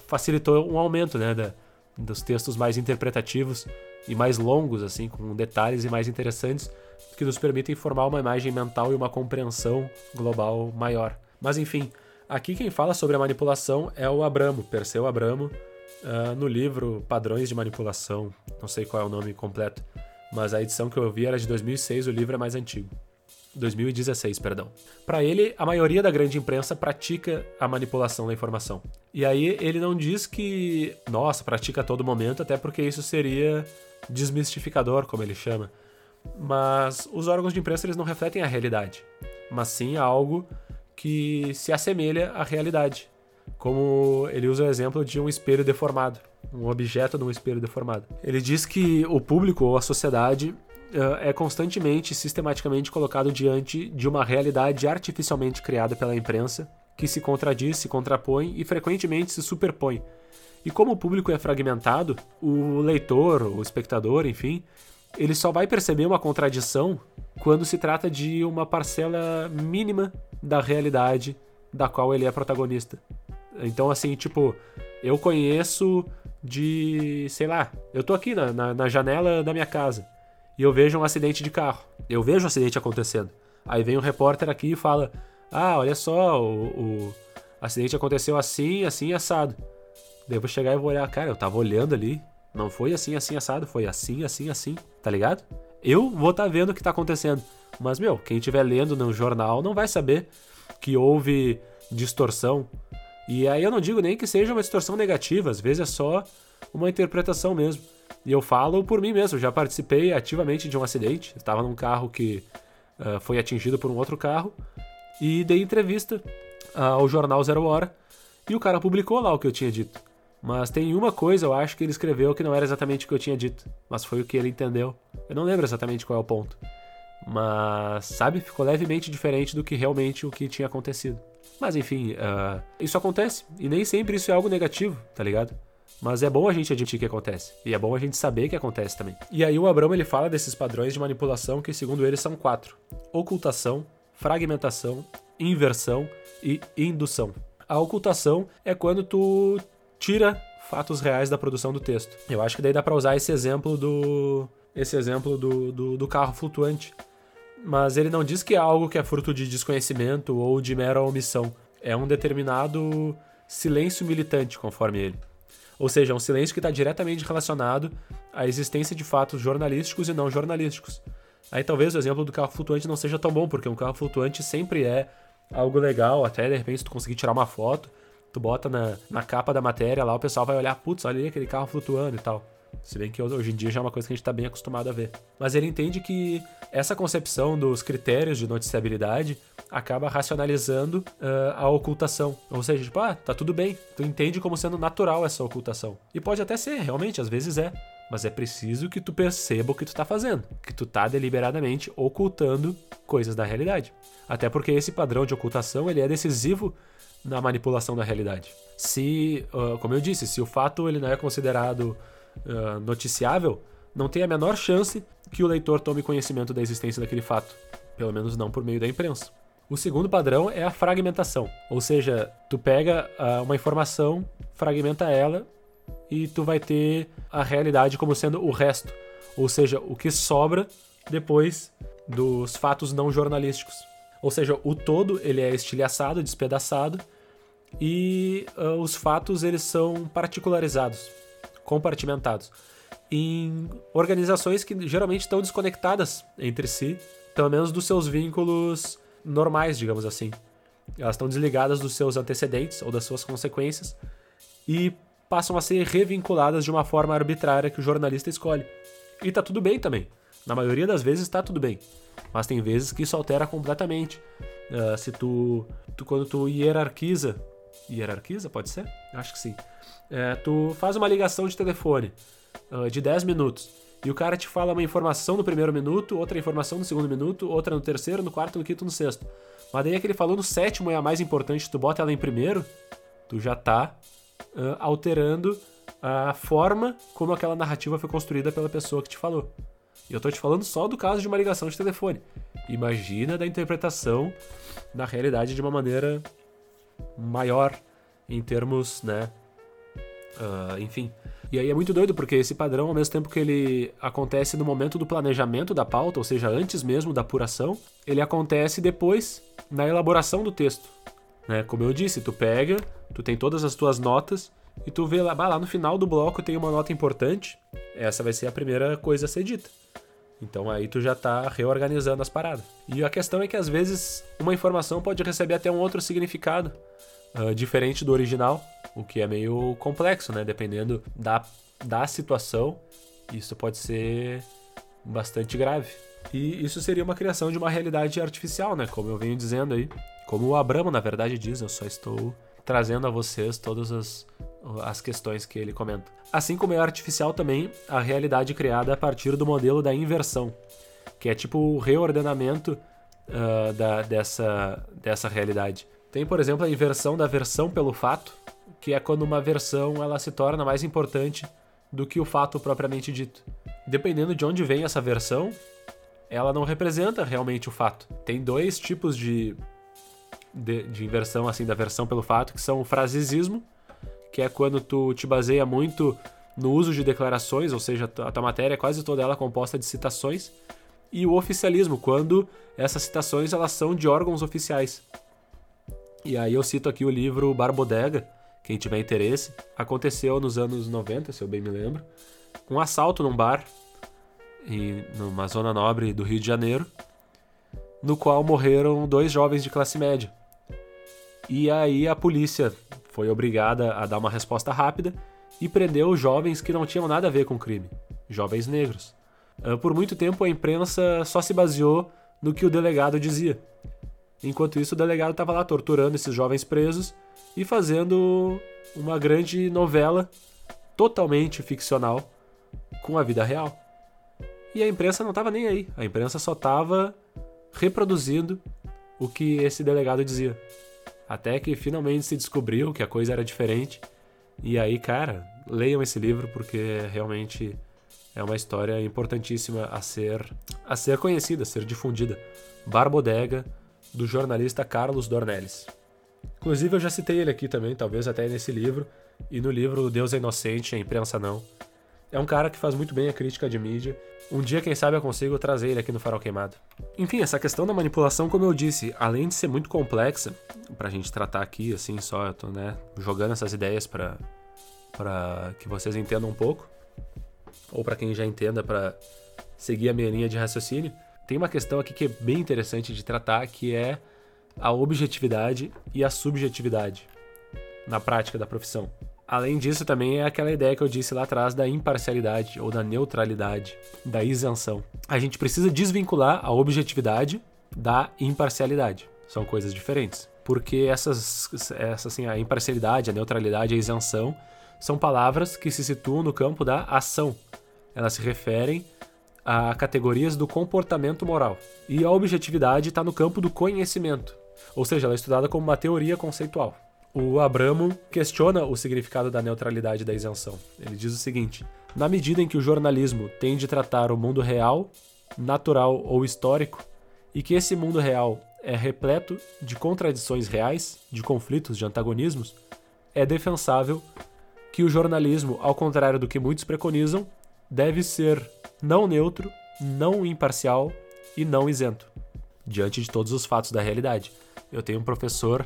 facilitou um aumento, né? Da, dos textos mais interpretativos e mais longos, assim, com detalhes e mais interessantes, que nos permitem formar uma imagem mental e uma compreensão global maior. Mas enfim, Aqui quem fala sobre a manipulação é o Abramo, Perseu Abramo, uh, no livro Padrões de Manipulação. Não sei qual é o nome completo, mas a edição que eu vi era de 2006, o livro é mais antigo. 2016, perdão. Para ele, a maioria da grande imprensa pratica a manipulação da informação. E aí ele não diz que, nossa, pratica a todo momento, até porque isso seria desmistificador, como ele chama. Mas os órgãos de imprensa eles não refletem a realidade, mas sim algo que se assemelha à realidade. Como ele usa o exemplo de um espelho deformado, um objeto de um espelho deformado. Ele diz que o público ou a sociedade uh, é constantemente sistematicamente colocado diante de uma realidade artificialmente criada pela imprensa que se contradiz, se contrapõe e frequentemente se superpõe. E como o público é fragmentado, o leitor, o espectador, enfim, ele só vai perceber uma contradição quando se trata de uma parcela mínima da realidade da qual ele é protagonista. Então, assim, tipo, eu conheço de. sei lá, eu tô aqui na, na, na janela da minha casa e eu vejo um acidente de carro. Eu vejo o um acidente acontecendo. Aí vem um repórter aqui e fala: Ah, olha só, o, o acidente aconteceu assim, assim, assado. Daí eu vou chegar e vou olhar, cara, eu tava olhando ali. Não foi assim, assim, assado, foi assim, assim, assim, tá ligado? Eu vou estar tá vendo o que tá acontecendo. Mas, meu, quem estiver lendo no jornal não vai saber que houve distorção. E aí eu não digo nem que seja uma distorção negativa, às vezes é só uma interpretação mesmo. E eu falo por mim mesmo, já participei ativamente de um acidente. Estava num carro que uh, foi atingido por um outro carro e dei entrevista uh, ao jornal Zero Hora e o cara publicou lá o que eu tinha dito. Mas tem uma coisa, eu acho que ele escreveu que não era exatamente o que eu tinha dito, mas foi o que ele entendeu. Eu não lembro exatamente qual é o ponto. Mas, sabe, ficou levemente diferente do que realmente o que tinha acontecido. Mas enfim, uh, isso acontece. E nem sempre isso é algo negativo, tá ligado? Mas é bom a gente admitir que acontece. E é bom a gente saber que acontece também. E aí o Abramo ele fala desses padrões de manipulação que, segundo ele, são quatro: ocultação, fragmentação, inversão e indução. A ocultação é quando tu tira fatos reais da produção do texto. Eu acho que daí dá para usar esse exemplo do esse exemplo do, do, do carro flutuante mas ele não diz que é algo que é fruto de desconhecimento ou de mera omissão. É um determinado silêncio militante, conforme ele. Ou seja, é um silêncio que está diretamente relacionado à existência de fatos jornalísticos e não jornalísticos. Aí talvez o exemplo do carro flutuante não seja tão bom, porque um carro flutuante sempre é algo legal, até de repente tu conseguir tirar uma foto, tu bota na, na capa da matéria lá, o pessoal vai olhar, putz, olha ali aquele carro flutuando e tal. Se bem que hoje em dia já é uma coisa que a gente está bem acostumado a ver. Mas ele entende que essa concepção dos critérios de noticiabilidade acaba racionalizando uh, a ocultação. Ou seja, tipo, ah, tá tudo bem. Tu entende como sendo natural essa ocultação. E pode até ser, realmente, às vezes é. Mas é preciso que tu perceba o que tu tá fazendo. Que tu tá deliberadamente ocultando coisas da realidade. Até porque esse padrão de ocultação ele é decisivo na manipulação da realidade. Se, uh, como eu disse, se o fato ele não é considerado uh, noticiável, não tem a menor chance que o leitor tome conhecimento da existência daquele fato, pelo menos não por meio da imprensa. O segundo padrão é a fragmentação, ou seja, tu pega uh, uma informação, fragmenta ela e tu vai ter a realidade como sendo o resto, ou seja, o que sobra depois dos fatos não jornalísticos. Ou seja, o todo ele é estilhaçado, despedaçado e uh, os fatos eles são particularizados compartimentados em organizações que geralmente estão desconectadas entre si, pelo menos dos seus vínculos normais, digamos assim. Elas estão desligadas dos seus antecedentes ou das suas consequências e passam a ser revinculadas de uma forma arbitrária que o jornalista escolhe. E tá tudo bem também. Na maioria das vezes tá tudo bem. Mas tem vezes que isso altera completamente. Uh, se tu, tu, quando tu hierarquiza, hierarquiza, pode ser? Acho que sim. É, tu faz uma ligação de telefone uh, de 10 minutos e o cara te fala uma informação no primeiro minuto, outra informação no segundo minuto, outra no terceiro, no quarto, no quinto, no sexto. Mas daí é que ele falou no sétimo é a mais importante, tu bota ela em primeiro, tu já tá uh, alterando a forma como aquela narrativa foi construída pela pessoa que te falou. E eu tô te falando só do caso de uma ligação de telefone. Imagina da interpretação na realidade de uma maneira maior em termos, né, Uh, enfim. E aí é muito doido, porque esse padrão, ao mesmo tempo que ele acontece no momento do planejamento da pauta, ou seja, antes mesmo da apuração, ele acontece depois na elaboração do texto. Né? Como eu disse, tu pega, tu tem todas as tuas notas e tu vê lá, lá no final do bloco tem uma nota importante, essa vai ser a primeira coisa a ser dita. Então aí tu já tá reorganizando as paradas. E a questão é que às vezes uma informação pode receber até um outro significado uh, diferente do original, o que é meio complexo, né? Dependendo da, da situação, isso pode ser bastante grave. E isso seria uma criação de uma realidade artificial, né? Como eu venho dizendo aí. Como o Abramo, na verdade, diz, eu só estou trazendo a vocês todas as, as questões que ele comenta. Assim como é artificial também a realidade criada a partir do modelo da inversão, que é tipo o reordenamento uh, da, dessa, dessa realidade Tem, por exemplo, a inversão da versão pelo fato, que é quando uma versão ela se torna mais importante do que o fato propriamente dito. Dependendo de onde vem essa versão, ela não representa realmente o fato. Tem dois tipos de, de, de inversão assim da versão pelo fato, que são o frasesismo, que é quando tu te baseia muito no uso de declarações, ou seja, a tua matéria é quase toda ela composta de citações, e o oficialismo, quando essas citações elas são de órgãos oficiais. E aí eu cito aqui o livro Barbodega, quem tiver interesse. Aconteceu nos anos 90, se eu bem me lembro, um assalto num bar em numa zona nobre do Rio de Janeiro, no qual morreram dois jovens de classe média. E aí a polícia foi obrigada a dar uma resposta rápida e prendeu jovens que não tinham nada a ver com o crime, jovens negros. Ah, por muito tempo a imprensa só se baseou no que o delegado dizia. Enquanto isso, o delegado estava lá torturando esses jovens presos e fazendo uma grande novela totalmente ficcional com a vida real. E a imprensa não estava nem aí. A imprensa só estava reproduzindo o que esse delegado dizia. Até que finalmente se descobriu que a coisa era diferente. E aí, cara, leiam esse livro porque realmente é uma história importantíssima a ser a ser conhecida, a ser difundida. Barbodega, do jornalista Carlos Dornelles. Inclusive eu já citei ele aqui também, talvez até nesse livro, e no livro Deus é Inocente, a Imprensa Não. É um cara que faz muito bem a crítica de mídia. Um dia, quem sabe, eu consigo trazer ele aqui no Farol Queimado. Enfim, essa questão da manipulação, como eu disse, além de ser muito complexa, pra gente tratar aqui, assim, só eu tô, né, jogando essas ideias para para que vocês entendam um pouco, ou para quem já entenda, para seguir a minha linha de raciocínio, tem uma questão aqui que é bem interessante de tratar, que é a objetividade e a subjetividade na prática da profissão. Além disso, também é aquela ideia que eu disse lá atrás da imparcialidade ou da neutralidade, da isenção. A gente precisa desvincular a objetividade da imparcialidade. São coisas diferentes. Porque essas, essa, assim, a imparcialidade, a neutralidade, a isenção são palavras que se situam no campo da ação. Elas se referem a categorias do comportamento moral. E a objetividade está no campo do conhecimento, ou seja, ela é estudada como uma teoria conceitual. O Abramo questiona o significado da neutralidade da isenção. Ele diz o seguinte: na medida em que o jornalismo tem de tratar o mundo real, natural ou histórico, e que esse mundo real é repleto de contradições reais, de conflitos, de antagonismos, é defensável que o jornalismo, ao contrário do que muitos preconizam, deve ser não neutro, não imparcial e não isento, diante de todos os fatos da realidade. Eu tenho um professor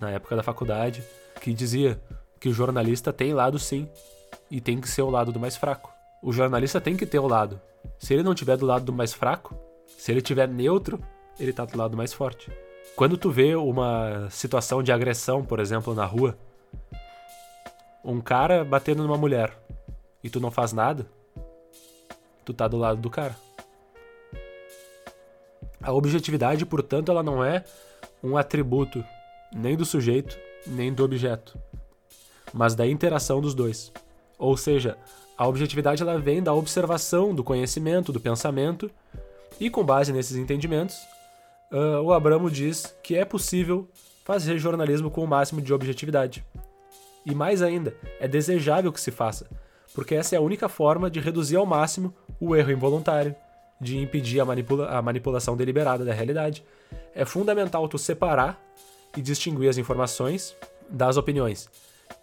na época da faculdade que dizia que o jornalista tem lado sim e tem que ser o lado do mais fraco. O jornalista tem que ter o lado. Se ele não tiver do lado do mais fraco, se ele tiver neutro, ele tá do lado do mais forte. Quando tu vê uma situação de agressão, por exemplo, na rua, um cara batendo numa mulher e tu não faz nada, tu tá do lado do cara. A objetividade, portanto, ela não é um atributo nem do sujeito, nem do objeto, mas da interação dos dois. Ou seja, a objetividade ela vem da observação do conhecimento, do pensamento, e com base nesses entendimentos, uh, o Abramo diz que é possível fazer jornalismo com o máximo de objetividade. E mais ainda, é desejável que se faça, porque essa é a única forma de reduzir ao máximo o erro involuntário, de impedir a, manipula a manipulação deliberada da realidade. É fundamental tu separar e distinguir as informações das opiniões,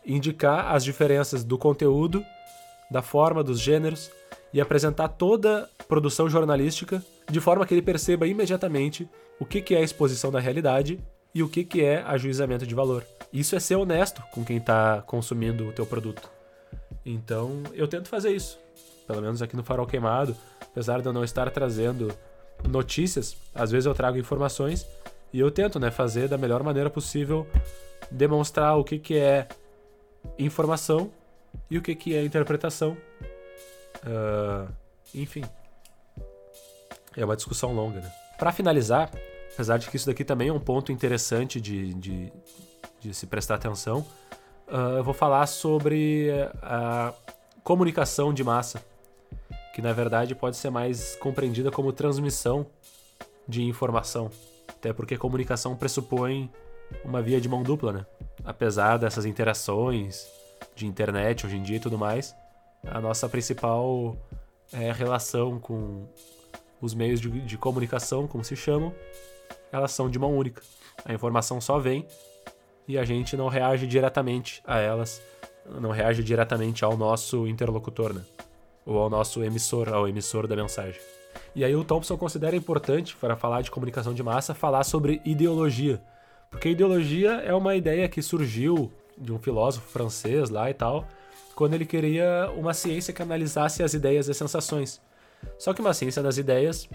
indicar as diferenças do conteúdo, da forma, dos gêneros e apresentar toda produção jornalística de forma que ele perceba imediatamente o que é a exposição da realidade e o que é ajuizamento de valor. Isso é ser honesto com quem está consumindo o teu produto. Então, eu tento fazer isso. Pelo menos aqui no Farol Queimado, apesar de eu não estar trazendo notícias, às vezes eu trago informações e eu tento, né, fazer da melhor maneira possível demonstrar o que, que é informação e o que, que é interpretação. Uh, enfim, é uma discussão longa, né? Para finalizar, apesar de que isso daqui também é um ponto interessante de, de, de se prestar atenção, uh, eu vou falar sobre a comunicação de massa, que na verdade pode ser mais compreendida como transmissão de informação, até porque comunicação pressupõe uma via de mão dupla, né? Apesar dessas interações de internet hoje em dia e tudo mais, a nossa principal é, relação com os meios de, de comunicação, como se chamam, elas são de mão única. A informação só vem e a gente não reage diretamente a elas, não reage diretamente ao nosso interlocutor, né? Ou ao nosso emissor, ao emissor da mensagem. E aí o Thompson considera importante, para falar de comunicação de massa, falar sobre ideologia. Porque ideologia é uma ideia que surgiu de um filósofo francês lá e tal, quando ele queria uma ciência que analisasse as ideias e as sensações. Só que uma ciência das ideias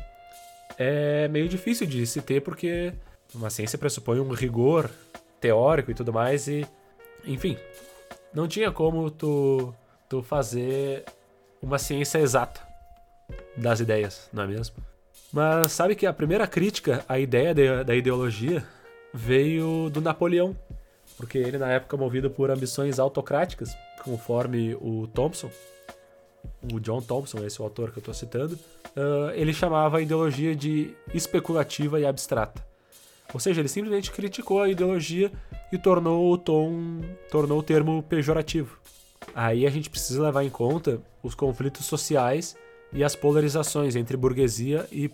é meio difícil de se ter porque uma ciência pressupõe um rigor teórico e tudo mais e enfim, não tinha como tu tu fazer uma ciência exata das ideias, não é mesmo? Mas sabe que a primeira crítica à ideia de, da ideologia veio do Napoleão, porque ele na época movido por ambições autocráticas, conforme o Thompson, o John Thompson, esse é o autor que eu estou citando, uh, ele chamava a ideologia de especulativa e abstrata. Ou seja, ele simplesmente criticou a ideologia e tornou o tom, tornou o termo pejorativo. Aí a gente precisa levar em conta os conflitos sociais e as polarizações entre burguesia e,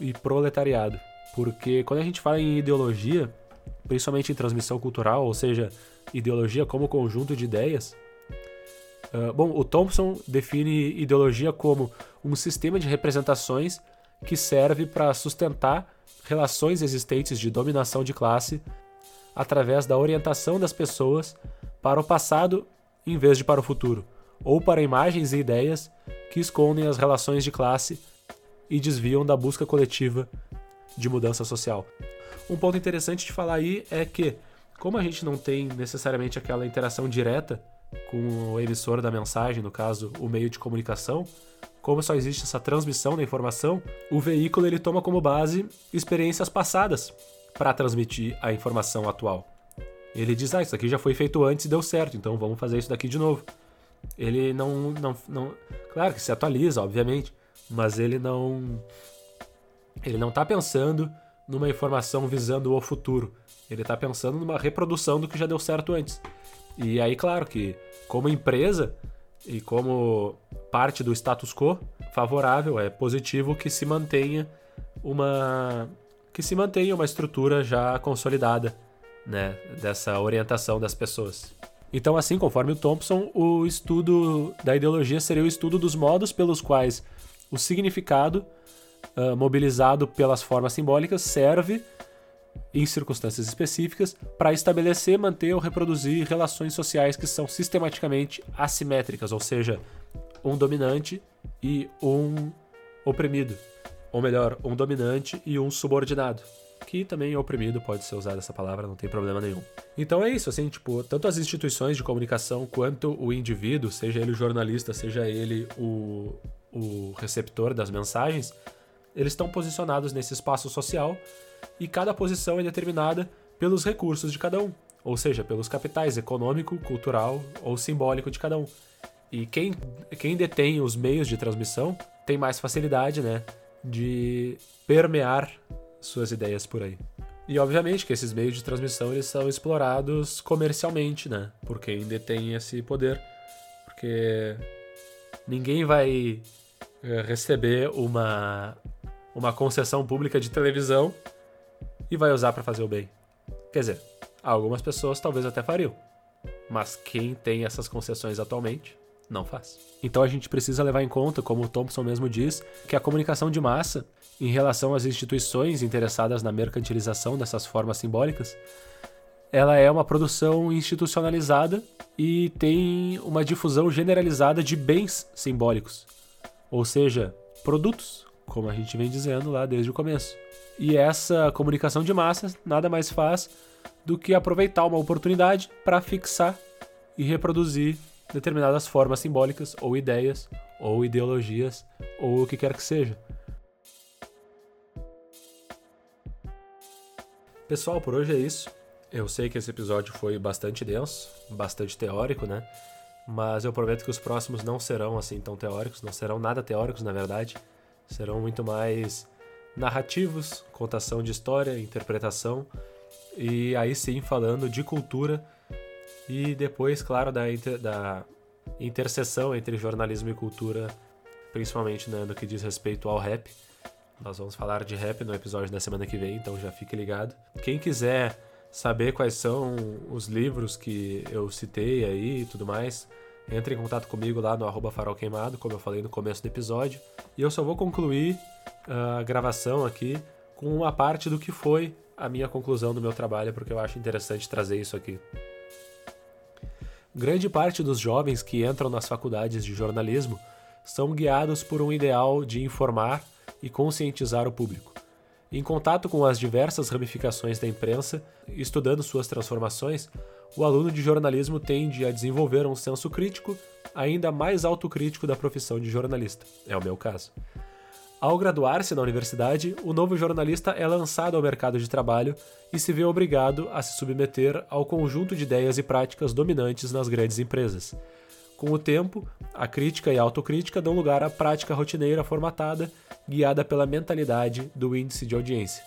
e proletariado. Porque quando a gente fala em ideologia, principalmente em transmissão cultural, ou seja, ideologia como conjunto de ideias, uh, bom, o Thompson define ideologia como um sistema de representações que serve para sustentar relações existentes de dominação de classe através da orientação das pessoas para o passado em vez de para o futuro, ou para imagens e ideias que escondem as relações de classe e desviam da busca coletiva de mudança social. Um ponto interessante de falar aí é que, como a gente não tem necessariamente aquela interação direta com o emissor da mensagem, no caso, o meio de comunicação, como só existe essa transmissão da informação, o veículo ele toma como base experiências passadas para transmitir a informação atual. Ele diz: "Ah, isso aqui já foi feito antes e deu certo, então vamos fazer isso daqui de novo". Ele não não, não claro que se atualiza, obviamente, mas ele não ele não está pensando numa informação visando o futuro. Ele está pensando numa reprodução do que já deu certo antes. E aí, claro que, como empresa e como parte do status quo, favorável, é positivo que se mantenha uma que se mantenha uma estrutura já consolidada, né, dessa orientação das pessoas. Então, assim, conforme o Thompson, o estudo da ideologia seria o estudo dos modos pelos quais o significado uh, mobilizado pelas formas simbólicas serve, em circunstâncias específicas, para estabelecer, manter ou reproduzir relações sociais que são sistematicamente assimétricas, ou seja, um dominante e um oprimido. Ou melhor, um dominante e um subordinado. Que também oprimido pode ser usada essa palavra, não tem problema nenhum. Então é isso, assim, tipo, tanto as instituições de comunicação quanto o indivíduo, seja ele o jornalista, seja ele o, o receptor das mensagens, eles estão posicionados nesse espaço social e cada posição é determinada pelos recursos de cada um, ou seja, pelos capitais econômico, cultural ou simbólico de cada um. E quem, quem detém os meios de transmissão tem mais facilidade, né, de permear suas ideias por aí. E obviamente que esses meios de transmissão eles são explorados comercialmente, né, por quem detém esse poder, porque ninguém vai eh, receber uma uma concessão pública de televisão e vai usar para fazer o bem. Quer dizer, algumas pessoas talvez até fariam, mas quem tem essas concessões atualmente não faz. Então a gente precisa levar em conta, como o Thompson mesmo diz, que a comunicação de massa, em relação às instituições interessadas na mercantilização dessas formas simbólicas, ela é uma produção institucionalizada e tem uma difusão generalizada de bens simbólicos, ou seja, produtos como a gente vem dizendo lá desde o começo. E essa comunicação de massas nada mais faz do que aproveitar uma oportunidade para fixar e reproduzir determinadas formas simbólicas ou ideias ou ideologias ou o que quer que seja. Pessoal, por hoje é isso. Eu sei que esse episódio foi bastante denso, bastante teórico, né? Mas eu prometo que os próximos não serão assim tão teóricos, não serão nada teóricos, na verdade serão muito mais narrativos, contação de história, interpretação E aí sim falando de cultura e depois, claro, da, inter, da interseção entre jornalismo e cultura, principalmente né, no que diz respeito ao rap. Nós vamos falar de rap no episódio da semana que vem, então já fique ligado. Quem quiser saber quais são os livros que eu citei aí e tudo mais, entre em contato comigo lá no arroba farol queimado, como eu falei no começo do episódio. E eu só vou concluir a gravação aqui com uma parte do que foi a minha conclusão do meu trabalho, porque eu acho interessante trazer isso aqui. Grande parte dos jovens que entram nas faculdades de jornalismo são guiados por um ideal de informar e conscientizar o público. Em contato com as diversas ramificações da imprensa, estudando suas transformações, o aluno de jornalismo tende a desenvolver um senso crítico ainda mais autocrítico da profissão de jornalista. É o meu caso. Ao graduar-se na universidade, o novo jornalista é lançado ao mercado de trabalho e se vê obrigado a se submeter ao conjunto de ideias e práticas dominantes nas grandes empresas. Com o tempo, a crítica e a autocrítica dão lugar à prática rotineira formatada, guiada pela mentalidade do índice de audiência.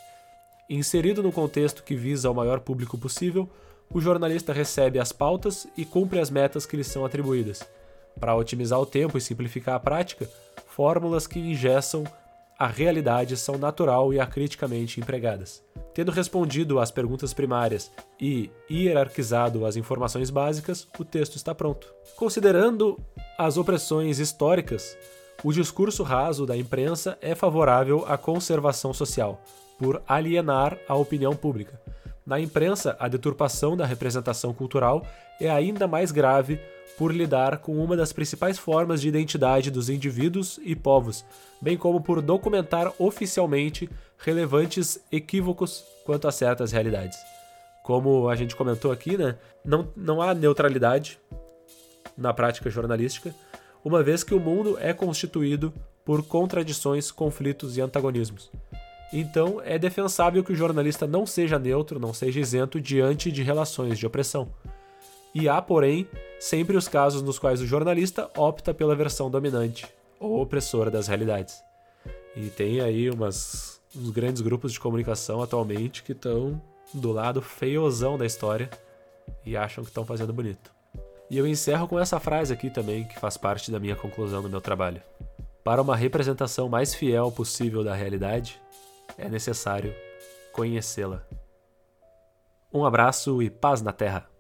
Inserido no contexto que visa o maior público possível, o jornalista recebe as pautas e cumpre as metas que lhe são atribuídas. Para otimizar o tempo e simplificar a prática, fórmulas que ingessam a realidade são natural e acriticamente empregadas. Tendo respondido às perguntas primárias e hierarquizado as informações básicas, o texto está pronto. Considerando as opressões históricas, o discurso raso da imprensa é favorável à conservação social, por alienar a opinião pública. Na imprensa, a deturpação da representação cultural é ainda mais grave por lidar com uma das principais formas de identidade dos indivíduos e povos, bem como por documentar oficialmente relevantes equívocos quanto a certas realidades. Como a gente comentou aqui, né, não, não há neutralidade na prática jornalística, uma vez que o mundo é constituído por contradições, conflitos e antagonismos. Então, é defensável que o jornalista não seja neutro, não seja isento diante de relações de opressão. E há, porém, sempre os casos nos quais o jornalista opta pela versão dominante ou opressora das realidades. E tem aí umas, uns grandes grupos de comunicação atualmente que estão do lado feiozão da história e acham que estão fazendo bonito. E eu encerro com essa frase aqui também, que faz parte da minha conclusão do meu trabalho. Para uma representação mais fiel possível da realidade, é necessário conhecê-la. Um abraço e paz na Terra!